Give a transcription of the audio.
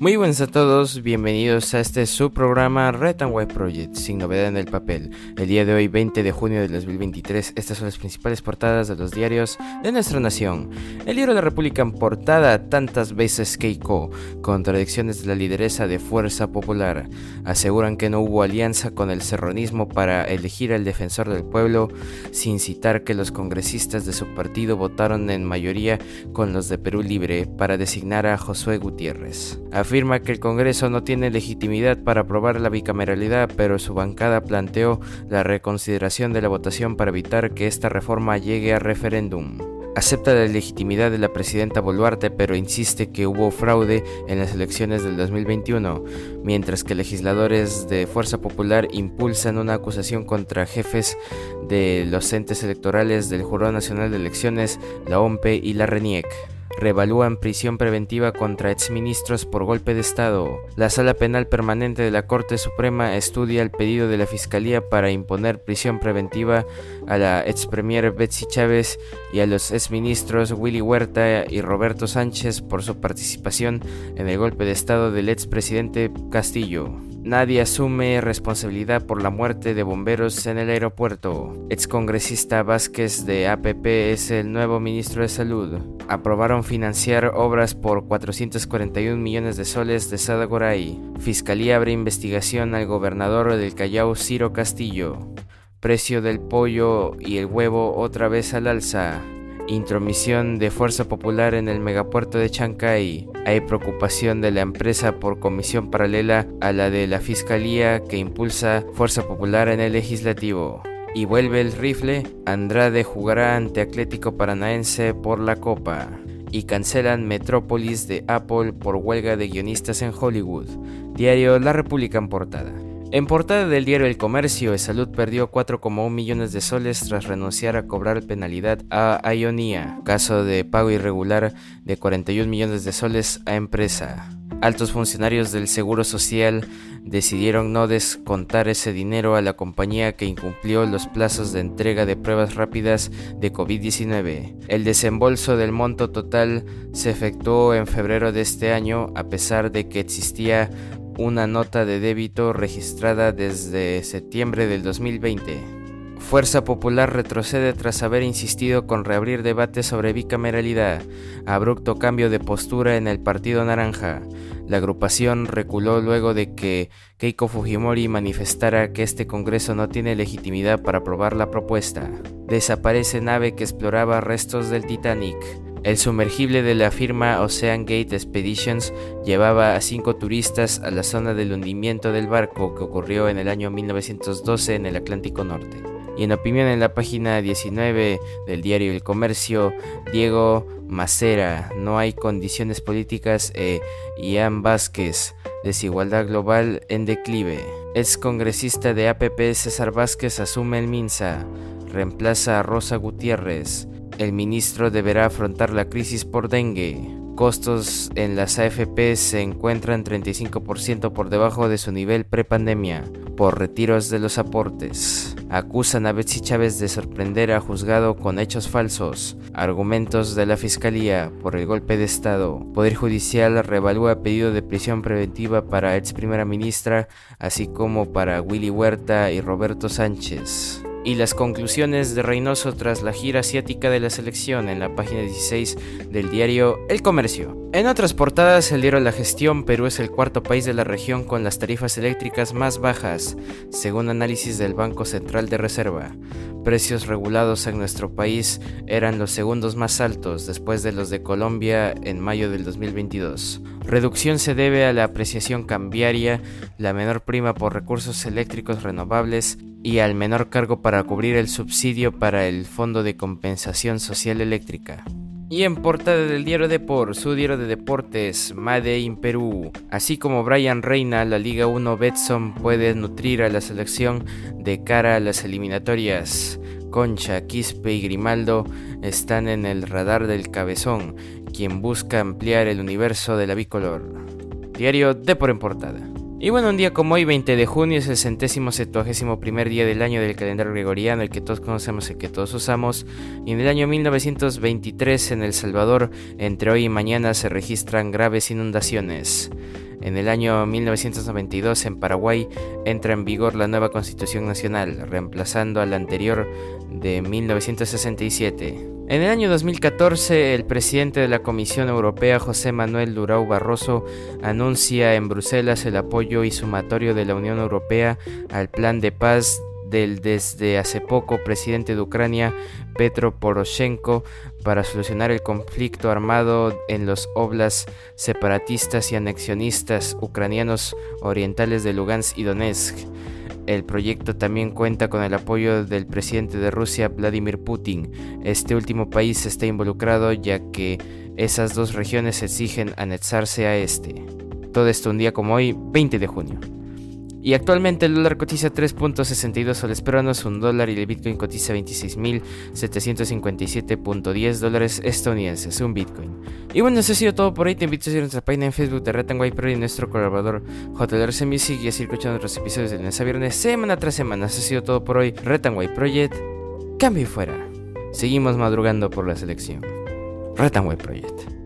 Muy buenas a todos, bienvenidos a este subprograma Red and White Project, sin novedad en el papel. El día de hoy, 20 de junio del 2023, estas son las principales portadas de los diarios de nuestra nación. El diario de la República en portada tantas veces Keiko, contradicciones de la lideresa de Fuerza Popular. Aseguran que no hubo alianza con el serronismo para elegir al defensor del pueblo, sin citar que los congresistas de su partido votaron en mayoría con los de Perú Libre para designar a Josué Gutiérrez afirma que el Congreso no tiene legitimidad para aprobar la bicameralidad, pero su bancada planteó la reconsideración de la votación para evitar que esta reforma llegue a referéndum. Acepta la legitimidad de la presidenta Boluarte, pero insiste que hubo fraude en las elecciones del 2021, mientras que legisladores de Fuerza Popular impulsan una acusación contra jefes de los entes electorales del Jurado Nacional de Elecciones, la OMPE y la RENIEC revalúan prisión preventiva contra exministros por golpe de Estado. La Sala Penal Permanente de la Corte Suprema estudia el pedido de la Fiscalía para imponer prisión preventiva a la ex premier Betsy Chávez y a los exministros Willy Huerta y Roberto Sánchez por su participación en el golpe de Estado del expresidente Castillo. Nadie asume responsabilidad por la muerte de bomberos en el aeropuerto. Excongresista Vázquez de APP es el nuevo ministro de Salud. Aprobaron financiar obras por 441 millones de soles de Sadagoray. Fiscalía abre investigación al gobernador del Callao, Ciro Castillo. Precio del pollo y el huevo otra vez al alza. Intromisión de Fuerza Popular en el megapuerto de Chancay. Hay preocupación de la empresa por comisión paralela a la de la Fiscalía que impulsa Fuerza Popular en el legislativo. Y vuelve el rifle, Andrade jugará ante Atlético Paranaense por la Copa. Y cancelan Metrópolis de Apple por huelga de guionistas en Hollywood. Diario La República en portada. En portada del diario El Comercio, Salud perdió 4,1 millones de soles tras renunciar a cobrar penalidad a Ionia, caso de pago irregular de 41 millones de soles a empresa. Altos funcionarios del Seguro Social decidieron no descontar ese dinero a la compañía que incumplió los plazos de entrega de pruebas rápidas de COVID-19. El desembolso del monto total se efectuó en febrero de este año a pesar de que existía una nota de débito registrada desde septiembre del 2020. Fuerza Popular retrocede tras haber insistido con reabrir debate sobre bicameralidad. Abrupto cambio de postura en el Partido Naranja. La agrupación reculó luego de que Keiko Fujimori manifestara que este Congreso no tiene legitimidad para aprobar la propuesta. Desaparece nave que exploraba restos del Titanic. El sumergible de la firma Ocean Gate Expeditions llevaba a cinco turistas a la zona del hundimiento del barco que ocurrió en el año 1912 en el Atlántico Norte. Y en opinión en la página 19 del diario El Comercio, Diego Macera, no hay condiciones políticas e Ian Vázquez, desigualdad global en declive. Ex congresista de APP César Vázquez asume el MINSA, reemplaza a Rosa Gutiérrez, el ministro deberá afrontar la crisis por dengue. Costos en las AFP se encuentran 35% por debajo de su nivel prepandemia por retiros de los aportes. Acusan a Betsy Chávez de sorprender a juzgado con hechos falsos. Argumentos de la Fiscalía por el golpe de Estado. Poder Judicial revalúa pedido de prisión preventiva para ex primera ministra, así como para Willy Huerta y Roberto Sánchez y las conclusiones de Reynoso tras la gira asiática de la selección en la página 16 del diario El Comercio. En otras portadas, diario La Gestión, Perú es el cuarto país de la región con las tarifas eléctricas más bajas, según análisis del Banco Central de Reserva. Precios regulados en nuestro país eran los segundos más altos después de los de Colombia en mayo del 2022. Reducción se debe a la apreciación cambiaria, la menor prima por recursos eléctricos renovables y al menor cargo para cubrir el subsidio para el Fondo de Compensación Social Eléctrica. Y en portada del diario Deport, su diario de deportes, Made in Perú. Así como Brian Reina, la Liga 1 Betson puede nutrir a la selección de cara a las eliminatorias. Concha, Quispe y Grimaldo están en el radar del cabezón, quien busca ampliar el universo de la bicolor. Diario Deport en portada. Y bueno, un día como hoy, 20 de junio, es el centésimo septuagésimo primer día del año del calendario gregoriano, el que todos conocemos, el que todos usamos. Y en el año 1923, en El Salvador, entre hoy y mañana se registran graves inundaciones. En el año 1992 en Paraguay entra en vigor la nueva Constitución Nacional, reemplazando a la anterior de 1967. En el año 2014, el presidente de la Comisión Europea, José Manuel Durao Barroso, anuncia en Bruselas el apoyo y sumatorio de la Unión Europea al plan de paz del desde hace poco presidente de Ucrania, Petro Poroshenko, para solucionar el conflicto armado en los oblas separatistas y anexionistas ucranianos orientales de Lugansk y Donetsk. El proyecto también cuenta con el apoyo del presidente de Rusia, Vladimir Putin. Este último país está involucrado ya que esas dos regiones exigen anexarse a este. Todo esto un día como hoy, 20 de junio. Y actualmente el dólar cotiza 3.62 soles peruanos, un dólar y el Bitcoin cotiza 26.757.10 dólares estadounidenses, un Bitcoin. Y bueno, eso ha sido todo por hoy. Te invito a seguir nuestra página en Facebook de Retanguay Pro y nuestro colaborador JLRC Music y a seguir escuchando nuestros episodios de lunes a viernes, semana tras semana. Eso ha sido todo por hoy. Retanguay Project, cambio y fuera. Seguimos madrugando por la selección. Retanguay Project.